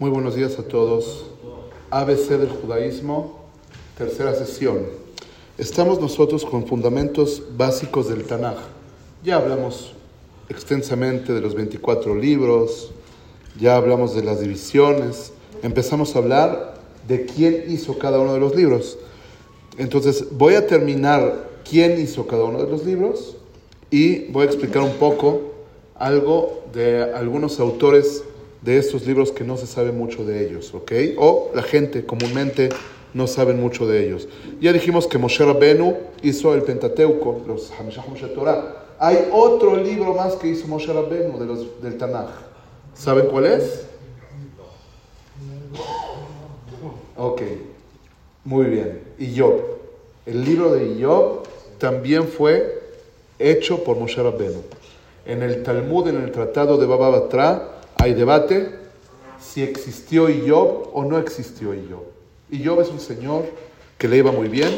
Muy buenos días a todos. ABC del judaísmo, tercera sesión. Estamos nosotros con fundamentos básicos del Tanaj. Ya hablamos extensamente de los 24 libros, ya hablamos de las divisiones, empezamos a hablar de quién hizo cada uno de los libros. Entonces voy a terminar quién hizo cada uno de los libros y voy a explicar un poco algo de algunos autores de estos libros que no se sabe mucho de ellos, ¿ok? O la gente comúnmente no sabe mucho de ellos. Ya dijimos que Moshe Rabbenu hizo el Pentateuco, los Hamishah Moshe Torah. Hay otro libro más que hizo Moshe Rabbenu de los, del Tanaj. ¿Saben cuál es? Ok, muy bien. Y Job. El libro de Job también fue hecho por Moshe Rabbenu. En el Talmud, en el Tratado de Baba Batra, hay debate si existió Job o no existió Job. Y es un señor que le iba muy bien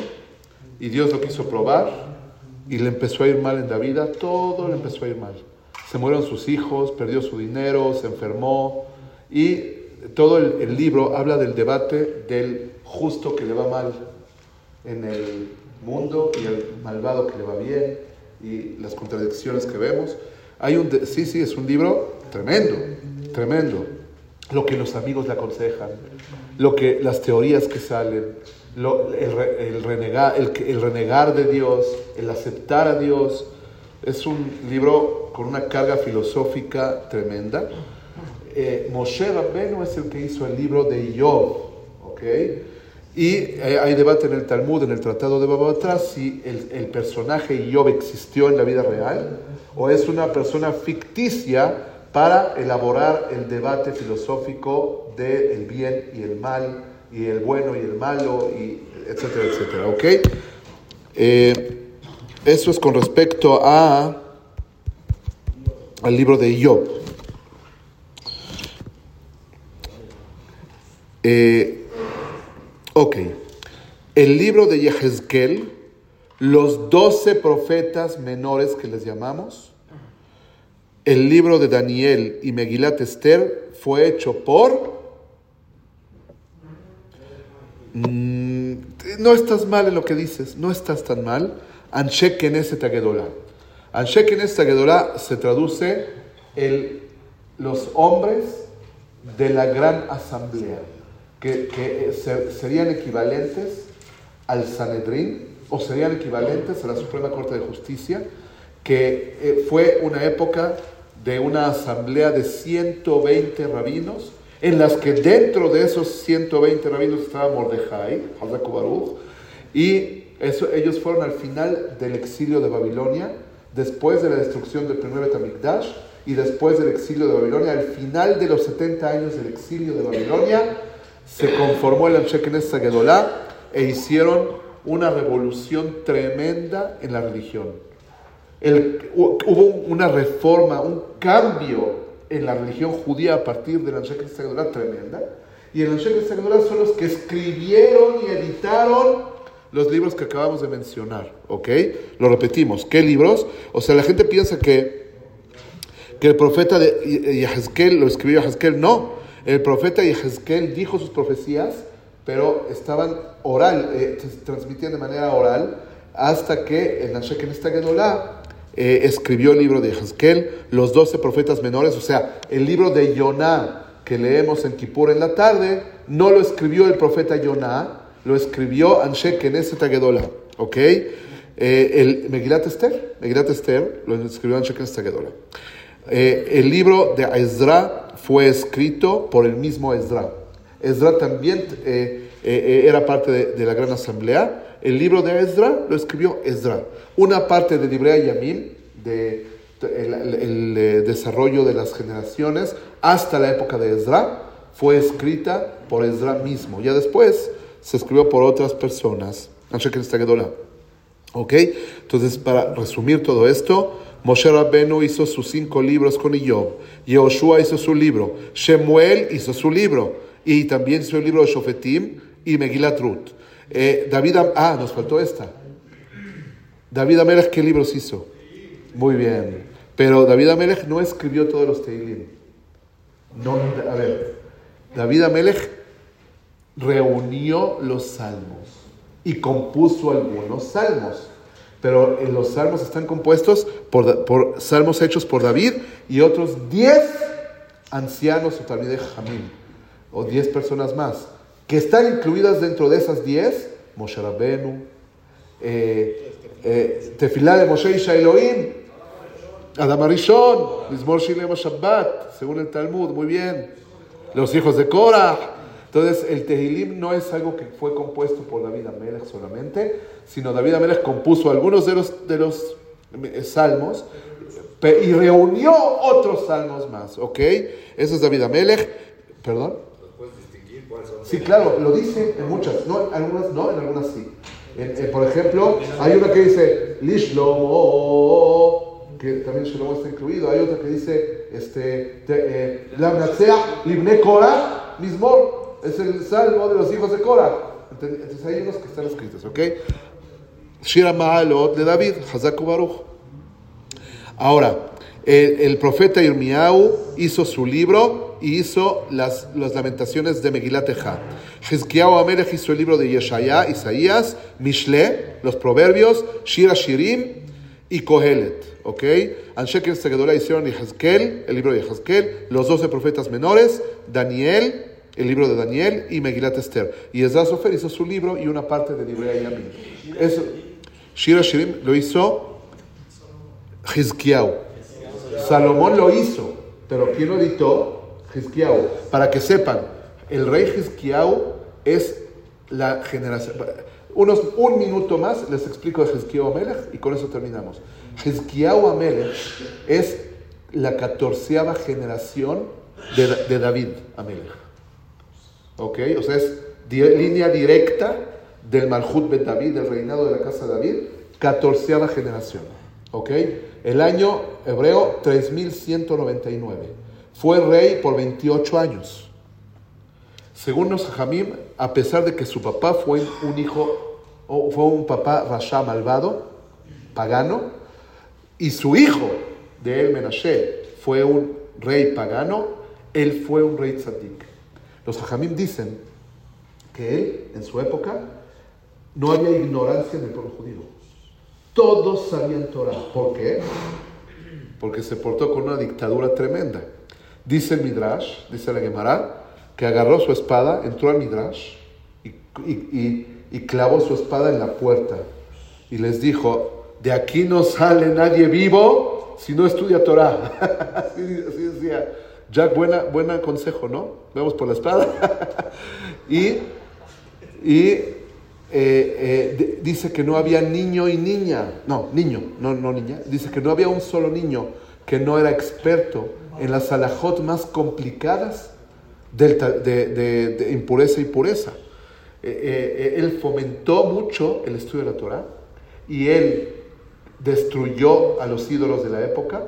y Dios lo quiso probar y le empezó a ir mal en la vida, todo le empezó a ir mal. Se murieron sus hijos, perdió su dinero, se enfermó y todo el, libro habla del debate del justo que le va mal en el mundo y el malvado que le va bien y las contradicciones que vemos. Hay un, sí, sí, es un libro tremendo, tremendo. Lo que los amigos le aconsejan, lo que, las teorías que salen, el, renegar, el, renegar de Dios, el aceptar a Dios. Es un libro con una carga filosófica tremenda. Eh, Moshe Rabbenu es el que hizo el libro de Job, ¿ok? Y eh, hay debate en el Talmud, en el Tratado de Baba si el, el, personaje Job existió en la vida real o es una persona ficticia para elaborar el debate filosófico del bien y el mal, y el bueno y el malo, y etcétera, etcétera. ¿Ok? Eh, eso es con respecto a, al libro de Job. Eh, ok. El libro de Yehezkel, los doce profetas menores que les llamamos, el libro de Daniel y Megilat Esther fue hecho por... Mm, no estás mal en lo que dices, no estás tan mal. Anshe Knesset Agedolá. Anshe Knesset se traduce el, los hombres de la gran asamblea, que, que serían equivalentes al Sanedrín o serían equivalentes a la Suprema Corte de Justicia, que eh, fue una época de una asamblea de 120 rabinos, en las que dentro de esos 120 rabinos estaba Mordejai, Baruch, y eso, ellos fueron al final del exilio de Babilonia, después de la destrucción del primer Betamikdash, y después del exilio de Babilonia, al final de los 70 años del exilio de Babilonia, se conformó el Anshe Knesset Gedolá e hicieron una revolución tremenda en la religión hubo una reforma, un cambio en la religión judía a partir de la Anshe Sagdorá tremenda. Y el Anshe Sagdorá son los que escribieron y editaron los libros que acabamos de mencionar. ¿Ok? Lo repetimos. ¿Qué libros? O sea, la gente piensa que, que el profeta de Yahezkel lo escribió Yahezkel. No. El profeta Yahezkel dijo sus profecías, pero estaban oral, eh, transmitían de manera oral, hasta que el Anshe Sagdorá eh, escribió el libro de Haskell, los doce profetas menores, o sea, el libro de Yoná que leemos en Kippur en la tarde, no lo escribió el profeta Yoná, lo escribió Anshe Knesset Agedola, ¿ok? Eh, el Megilat Esther, Megilat Esther lo escribió Anshe Knesset Agedola. Eh, el libro de Ezra fue escrito por el mismo Ezra. Ezra también era parte de la gran asamblea el libro de Ezra lo escribió Ezra. Una parte de Librea Yamim, de, el, eh, desarrollo de las generaciones hasta la época de Ezra, fue escrita por Ezra mismo. Ya después se escribió por otras personas. ¿Ok? Entonces, para resumir todo esto, Moshe Rabbenu hizo sus cinco libros con Iyov. Yehoshua hizo su libro. Shemuel hizo su libro. Y también el libro de Shofetim y Megilat Ruth. Eh, David, ah, nos faltó esta. David Amelech, ¿qué libros hizo? Muy bien. Pero David Amelech no escribió todos los Teilim. No, a ver, David Amelech reunió los salmos y compuso algunos salmos. Pero en los salmos están compuestos por, salmos hechos por David y otros 10 ancianos o de Jamín, o 10 personas más, que están incluidas dentro de esas 10, Moshe Rabbenu, eh, eh, Tefilá de Moshe Isha Elohim, Adam Arishon, Mizmor Shilem Shabbat, según el Talmud, muy bien, los hijos de Korah, entonces, el Tehilim no es algo que fue compuesto por David Amelech solamente, sino David Amelech compuso algunos de los, de los eh, salmos y reunió otros salmos más, ¿ok? Eso es David Amelech, perdón. Sí, claro, lo dice en muchas, no, en algunas no, en algunas sí. por ejemplo, hay una que dice Lishlomo, que también Shlomo está incluido. Hay otra que dice este, eh, Libne Korah, Mismor es el salmo de los hijos de Cora. Entonces hay unos que están escritos, ¿ok? Shira Ma'alot de David, Hazaku Baruch. Ahora, el, profeta Irmiau hizo su libro y hizo las, las lamentaciones de Megilat Eja. Hizkiyahu Amelech hizo el libro de Yeshaya, Isaías, Mishle, los proverbios, Shira Shirim y Kohelet. ¿Ok? Anshekel Segedorah hicieron Yehazkel, el libro de Yehazkel, los doce profetas menores, Daniel, el libro de Daniel y Megilat Esther. Y Ezra Sofer hizo su libro y una parte de Libre Yamim. Eso, Shira Shirim lo hizo Hizkiyahu. Salomón lo hizo, pero ¿quién lo editó? Hizkiyahu. Para que sepan, el rey Hizkiyahu es la generación. Unos, un minuto más les explico de Hizkiyahu Amelech y con eso terminamos. Hizkiyahu Amelech es la catorceava generación de, de David Amelech. ¿Ok? O sea, es línea directa del Malhut Ben David, del reinado de la casa de David, catorceava generación. ¿Ok? El año hebreo 3199. Fue rey por 28 años. Según los Jamim, a pesar de que su papá fue un hijo, o fue un papá rasha malvado, pagano, y su hijo de él, Menashe, fue un rey pagano, él fue un rey tzadik. Los hajamim dicen que él, en su época, no había ignorancia en el pueblo judío. Todos sabían Torah. ¿Por qué? Porque se portó con una dictadura tremenda. Dice Midrash, dice la Gemara, que agarró su espada, entró al Midrash y, clavó su espada en la puerta. Y les dijo, de aquí no sale nadie vivo si no estudia Torah. así decía. Jack, buena, buen consejo, ¿no? Vemos por la espada. y y eh, eh, dice que no había niño y niña. No, niño, no, no niña. Dice que no había un solo niño que no era experto en las alajot más complicadas de, de, impureza y pureza. Eh, él fomentó mucho el estudio de la Torah y él destruyó a los ídolos de la época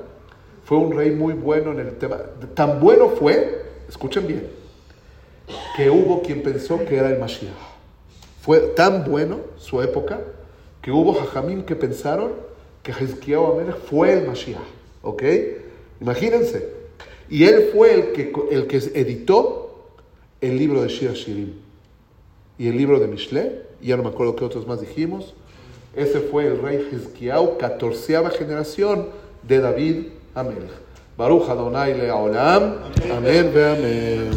fue un rey muy bueno en el tema. Tan bueno fue, escuchen bien, que hubo quien pensó que era el Mashiach. Fue tan bueno su época que hubo jajamín que pensaron que Hezkiah Amelech fue el Mashiach. ¿Ok? Imagínense. Y él fue el que, el que editó el libro de Shir Shirim y el libro de Mishle. Ya no me acuerdo qué otros más dijimos. Ese fue el rey Hezkiah, catorceava generación de David המלך. ברוך אדוני לעולם, אמן ואמן.